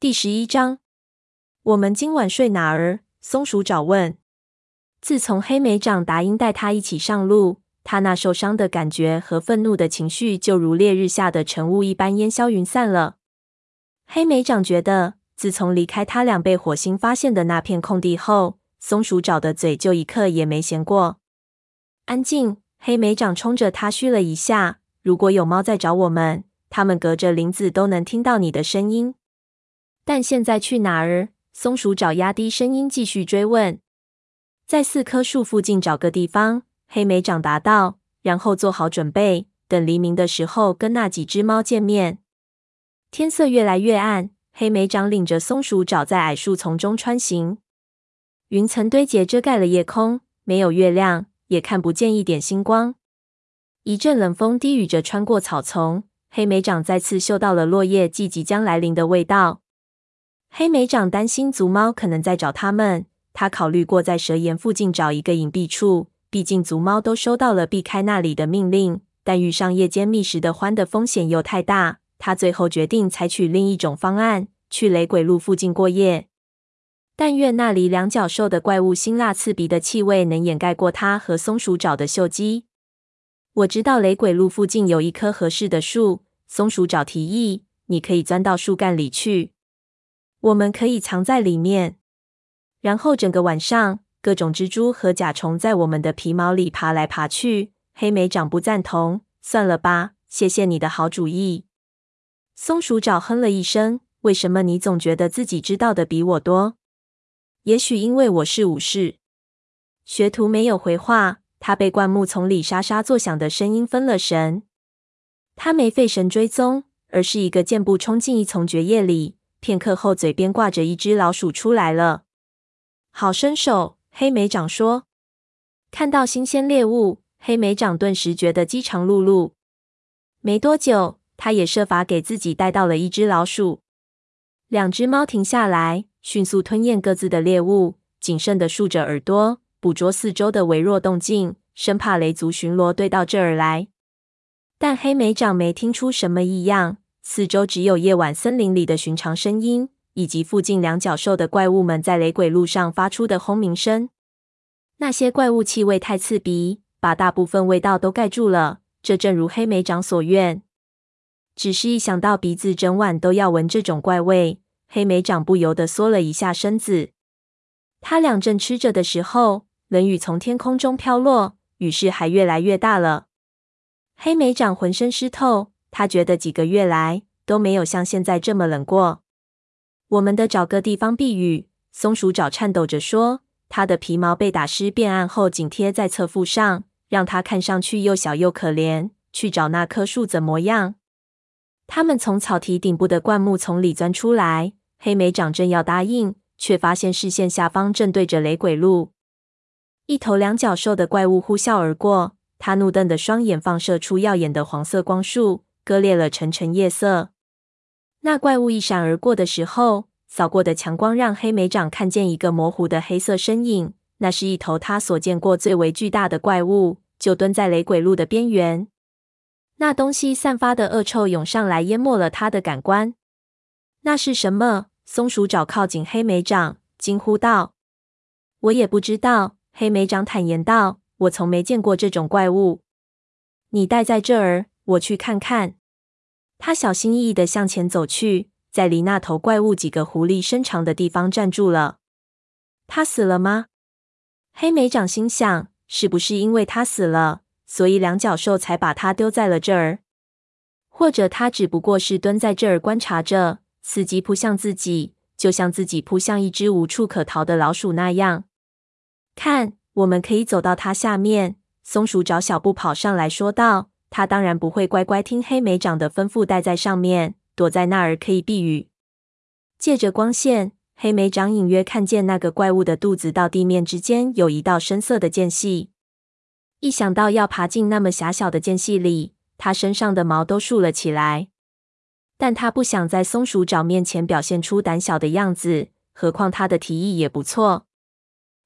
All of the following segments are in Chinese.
第十一章，我们今晚睡哪儿？松鼠爪问。自从黑莓长答应带他一起上路，他那受伤的感觉和愤怒的情绪就如烈日下的晨雾一般烟消云散了。黑莓长觉得，自从离开他俩被火星发现的那片空地后，松鼠爪的嘴就一刻也没闲过。安静！黑莓长冲着他嘘了一下。如果有猫在找我们，他们隔着林子都能听到你的声音。但现在去哪儿？松鼠爪压低声音继续追问。在四棵树附近找个地方，黑莓长答道，然后做好准备，等黎明的时候跟那几只猫见面。天色越来越暗，黑莓长领着松鼠爪在矮树丛中穿行。云层堆结遮盖了夜空，没有月亮，也看不见一点星光。一阵冷风低语着穿过草丛，黑莓长再次嗅到了落叶季即将来临的味道。黑莓长担心族猫可能在找他们，他考虑过在蛇岩附近找一个隐蔽处，毕竟族猫都收到了避开那里的命令。但遇上夜间觅食的獾的风险又太大，他最后决定采取另一种方案，去雷鬼路附近过夜。但愿那里两脚兽的怪物辛辣刺鼻的气味能掩盖过他和松鼠爪的嗅机。我知道雷鬼路附近有一棵合适的树，松鼠爪提议，你可以钻到树干里去。我们可以藏在里面，然后整个晚上，各种蜘蛛和甲虫在我们的皮毛里爬来爬去。黑莓长不赞同，算了吧，谢谢你的好主意。松鼠爪哼了一声，为什么你总觉得自己知道的比我多？也许因为我是武士。学徒没有回话，他被灌木丛里沙沙作响的声音分了神。他没费神追踪，而是一个箭步冲进一丛蕨叶里。片刻后，嘴边挂着一只老鼠出来了。好身手，黑莓长说。看到新鲜猎物，黑莓长顿时觉得饥肠辘辘。没多久，他也设法给自己带到了一只老鼠。两只猫停下来，迅速吞咽各自的猎物，谨慎地竖着耳朵，捕捉四周的微弱动静，生怕雷族巡逻队到这儿来。但黑莓长没听出什么异样。四周只有夜晚森林里的寻常声音，以及附近两脚兽的怪物们在雷鬼路上发出的轰鸣声。那些怪物气味太刺鼻，把大部分味道都盖住了。这正如黑莓长所愿。只是一想到鼻子整晚都要闻这种怪味，黑莓长不由得缩了一下身子。他俩正吃着的时候，冷雨从天空中飘落，雨势还越来越大了。黑莓长浑身湿透。他觉得几个月来都没有像现在这么冷过。我们得找个地方避雨。松鼠爪颤抖着说：“它的皮毛被打湿变暗后紧贴在侧腹上，让它看上去又小又可怜。去找那棵树怎么样？”他们从草堤顶部的灌木丛里钻出来。黑莓长正要答应，却发现视线下方正对着雷鬼路，一头两脚兽的怪物呼啸而过。他怒瞪的双眼放射出耀眼的黄色光束。割裂了沉沉夜色。那怪物一闪而过的时候，扫过的强光让黑莓长看见一个模糊的黑色身影。那是一头他所见过最为巨大的怪物，就蹲在雷鬼路的边缘。那东西散发的恶臭涌上来，淹没了他的感官。那是什么？松鼠爪靠近黑莓长，惊呼道：“我也不知道。”黑莓长坦言道：“我从没见过这种怪物。你待在这儿。”我去看看。他小心翼翼地向前走去，在离那头怪物几个狐狸身长的地方站住了。他死了吗？黑莓长心想：是不是因为他死了，所以两脚兽才把他丢在了这儿？或者他只不过是蹲在这儿观察着，伺机扑向自己，就像自己扑向一只无处可逃的老鼠那样？看，我们可以走到它下面。松鼠找小步跑上来说道。他当然不会乖乖听黑莓长的吩咐，待在上面，躲在那儿可以避雨。借着光线，黑莓长隐约看见那个怪物的肚子到地面之间有一道深色的间隙。一想到要爬进那么狭小的间隙里，他身上的毛都竖了起来。但他不想在松鼠爪面前表现出胆小的样子，何况他的提议也不错，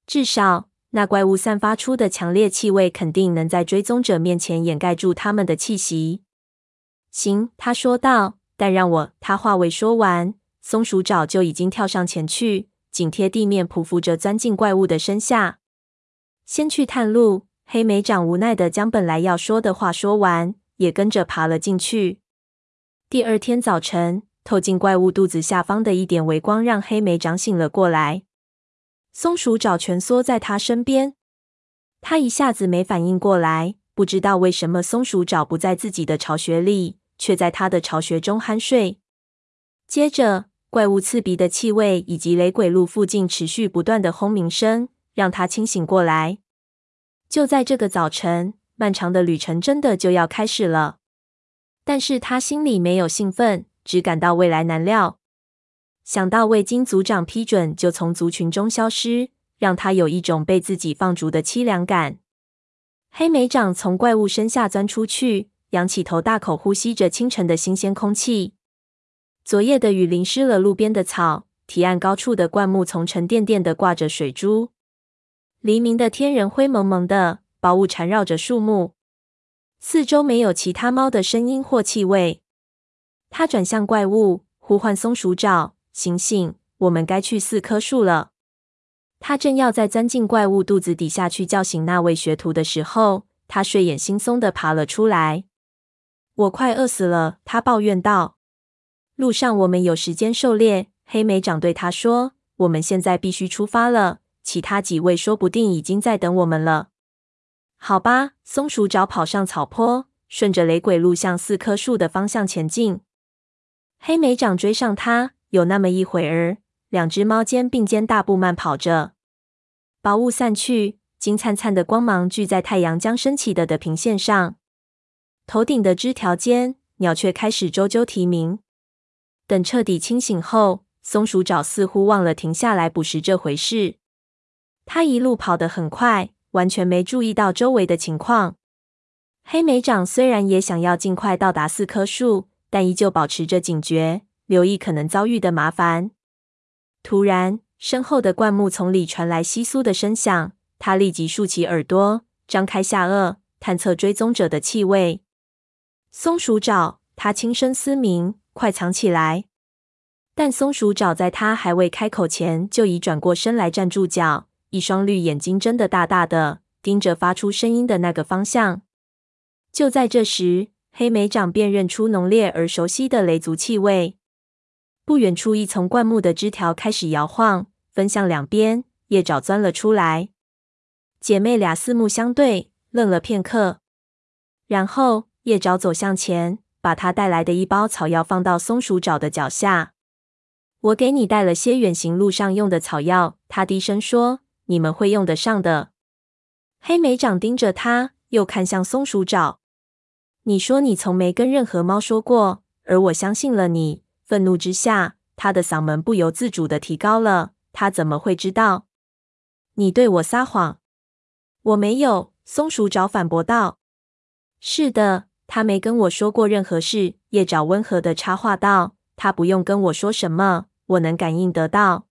至少。那怪物散发出的强烈气味，肯定能在追踪者面前掩盖住他们的气息。行，他说道。但让我……他话未说完，松鼠爪就已经跳上前去，紧贴地面匍匐着，钻进怪物的身下。先去探路。黑莓长无奈的将本来要说的话说完，也跟着爬了进去。第二天早晨，透进怪物肚子下方的一点微光让黑莓长醒了过来。松鼠爪蜷缩在他身边，他一下子没反应过来，不知道为什么松鼠爪不在自己的巢穴里，却在他的巢穴中酣睡。接着，怪物刺鼻的气味以及雷鬼路附近持续不断的轰鸣声，让他清醒过来。就在这个早晨，漫长的旅程真的就要开始了。但是他心里没有兴奋，只感到未来难料。想到未经族长批准就从族群中消失，让他有一种被自己放逐的凄凉感。黑莓长从怪物身下钻出去，仰起头，大口呼吸着清晨的新鲜空气。昨夜的雨淋湿了路边的草，堤岸高处的灌木丛沉甸甸的挂着水珠。黎明的天仍灰蒙蒙的，薄雾缠绕着树木，四周没有其他猫的声音或气味。他转向怪物，呼唤松鼠爪：“醒醒，我们该去四棵树了。”他正要再钻进怪物肚子底下去叫醒那位学徒的时候，他睡眼惺忪的爬了出来。“我快饿死了。”他抱怨道。“路上我们有时间狩猎。”黑莓长对他说：“我们现在必须出发了。”其他几位说不定已经在等我们了。好吧，松鼠爪跑上草坡，顺着雷鬼路向四棵树的方向前进。黑莓长追上他，有那么一会儿，两只猫肩并肩大步慢跑着。薄雾散去，金灿灿的光芒聚在太阳将升起的的平线上。头顶的枝条间，鸟雀开始啾啾啼鸣。等彻底清醒后，松鼠爪似乎忘了停下来捕食这回事。它一路跑得很快，完全没注意到周围的情况。黑莓掌虽然也想要尽快到达四棵树，但依旧保持着警觉，留意可能遭遇的麻烦。突然，身后的灌木丛里传来窸窣的声响，他立即竖起耳朵，张开下颚，探测追踪者的气味。松鼠爪，他轻声嘶鸣：“快藏起来！”但松鼠爪在他还未开口前，就已转过身来站住脚。一双绿眼睛睁得大大的，盯着发出声音的那个方向。就在这时，黑莓长辨认出浓烈而熟悉的雷族气味。不远处，一丛灌木的枝条开始摇晃，分向两边。叶爪钻了出来。姐妹俩四目相对，愣了片刻，然后叶爪走向前，把他带来的一包草药放到松鼠爪的脚下。我给你带了些远行路上用的草药，他低声说。你们会用得上的。黑莓长盯着他，又看向松鼠爪。你说你从没跟任何猫说过，而我相信了你。愤怒之下，他的嗓门不由自主的提高了。他怎么会知道？你对我撒谎。我没有。松鼠爪反驳道。是的，他没跟我说过任何事。叶爪温和的插话道。他不用跟我说什么，我能感应得到。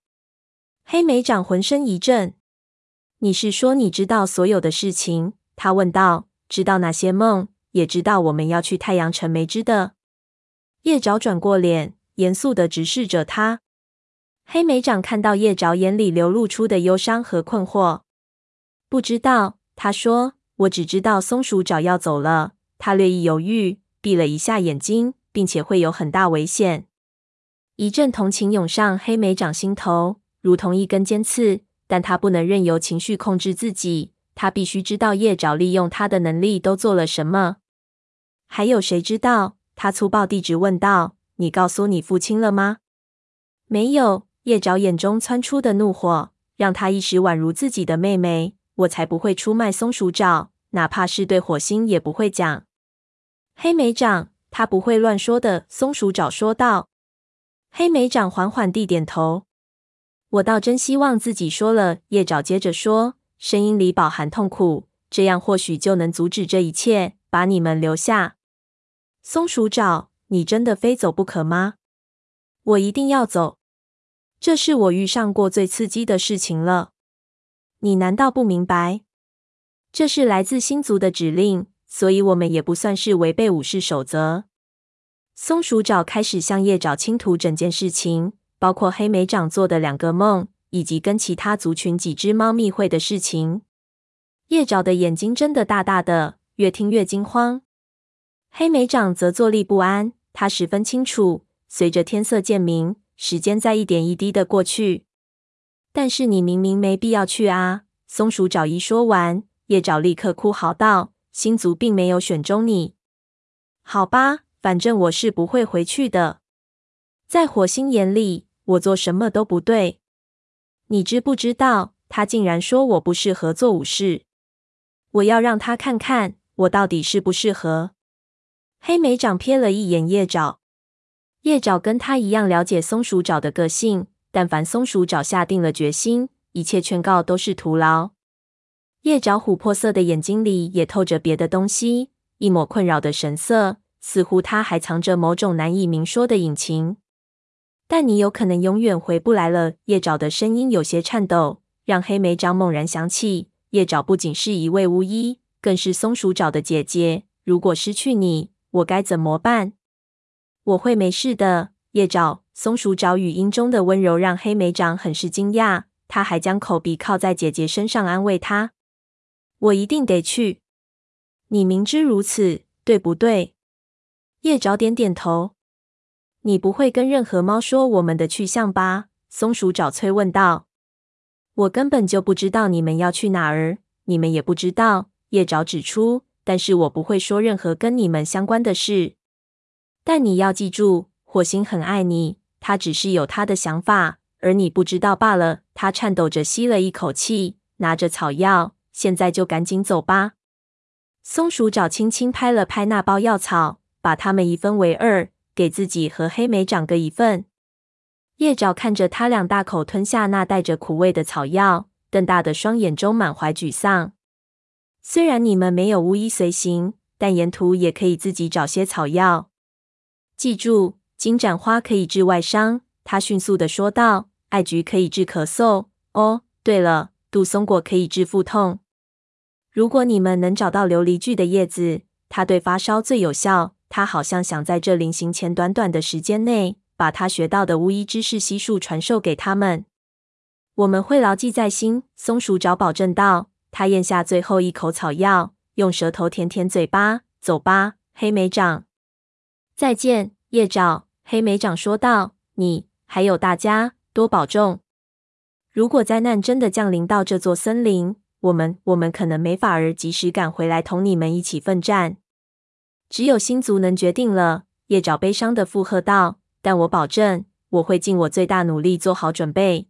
黑莓长浑身一震。你是说你知道所有的事情？他问道。知道那些梦，也知道我们要去太阳城没知的。叶爪转过脸，严肃地直视着他。黑莓长看到叶爪眼里流露出的忧伤和困惑。不知道，他说。我只知道松鼠爪要走了。他略一犹豫，闭了一下眼睛，并且会有很大危险。一阵同情涌上黑莓长心头，如同一根尖刺。但他不能任由情绪控制自己，他必须知道叶爪利用他的能力都做了什么。还有谁知道？他粗暴地质问道：“你告诉你父亲了吗？”没有。叶爪眼中窜出的怒火让他一时宛如自己的妹妹。我才不会出卖松鼠爪，哪怕是对火星也不会讲。黑莓长，他不会乱说的。松鼠爪说道。黑莓长缓缓地点头。我倒真希望自己说了。叶爪接着说，声音里饱含痛苦，这样或许就能阻止这一切，把你们留下。松鼠爪，你真的非走不可吗？我一定要走。这是我遇上过最刺激的事情了。你难道不明白？这是来自星族的指令，所以我们也不算是违背武士守则。松鼠爪开始向叶爪倾吐整件事情。包括黑莓长做的两个梦，以及跟其他族群几只猫密会的事情。叶爪的眼睛睁得大大的，越听越惊慌。黑莓长则坐立不安，他十分清楚，随着天色渐明，时间在一点一滴的过去。但是你明明没必要去啊！松鼠爪一说完，叶爪立刻哭嚎道：“星族并没有选中你。”好吧，反正我是不会回去的。在火星眼里，我做什么都不对。你知不知道，他竟然说我不适合做武士？我要让他看看我到底适不适合。黑莓长瞥了一眼叶爪，叶爪跟他一样了解松鼠爪的个性。但凡松鼠爪下定了决心，一切劝告都是徒劳。叶爪琥珀色的眼睛里也透着别的东西，一抹困扰的神色，似乎他还藏着某种难以明说的隐情。但你有可能永远回不来了。叶爪的声音有些颤抖，让黑莓长猛然想起，叶爪不仅是一位巫医，更是松鼠爪的姐姐。如果失去你，我该怎么办？我会没事的，叶爪。松鼠爪语音中的温柔让黑莓长很是惊讶，他还将口鼻靠在姐姐身上安慰她：“我一定得去，你明知如此，对不对？”叶爪点点头。“你不会跟任何猫说我们的去向吧？”松鼠爪催问道。“我根本就不知道你们要去哪儿，你们也不知道。”叶爪指出。“但是我不会说任何跟你们相关的事。但你要记住，火星很爱你。”他只是有他的想法，而你不知道罢了。他颤抖着吸了一口气，拿着草药，现在就赶紧走吧。松鼠爪轻轻拍了拍那包药草，把它们一分为二，给自己和黑莓长各一份。叶爪看着他俩大口吞下那带着苦味的草药，瞪大的双眼中满怀沮丧。虽然你们没有巫医随行，但沿途也可以自己找些草药。记住。金盏花可以治外伤，他迅速的说道。艾菊可以治咳嗽。哦，对了，杜松果可以治腹痛。如果你们能找到琉璃苣的叶子，它对发烧最有效。他好像想在这临行前短短的时间内，把他学到的巫医知识悉数传授给他们。我们会牢记在心。松鼠找保证道。他咽下最后一口草药，用舌头舔舔嘴巴。走吧，黑莓长。再见，叶爪。黑莓长说道：“你还有大家多保重。如果灾难真的降临到这座森林，我们我们可能没法儿及时赶回来同你们一起奋战。只有星族能决定了。”叶爪悲伤的附和道：“但我保证，我会尽我最大努力做好准备。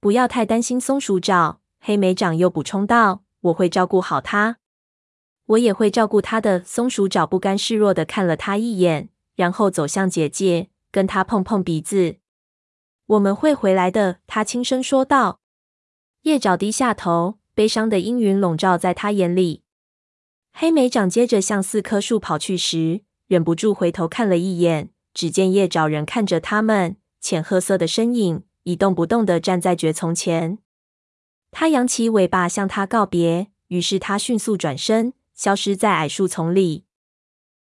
不要太担心松鼠爪。”黑莓长又补充道：“我会照顾好它，我也会照顾它的。”松鼠爪不甘示弱的看了他一眼。然后走向姐姐，跟他碰碰鼻子。我们会回来的，他轻声说道。叶爪低下头，悲伤的阴云笼罩在他眼里。黑莓长接着向四棵树跑去时，忍不住回头看了一眼，只见叶爪人看着他们，浅褐色的身影一动不动的站在蕨丛前。他扬起尾巴向他告别，于是他迅速转身，消失在矮树丛里。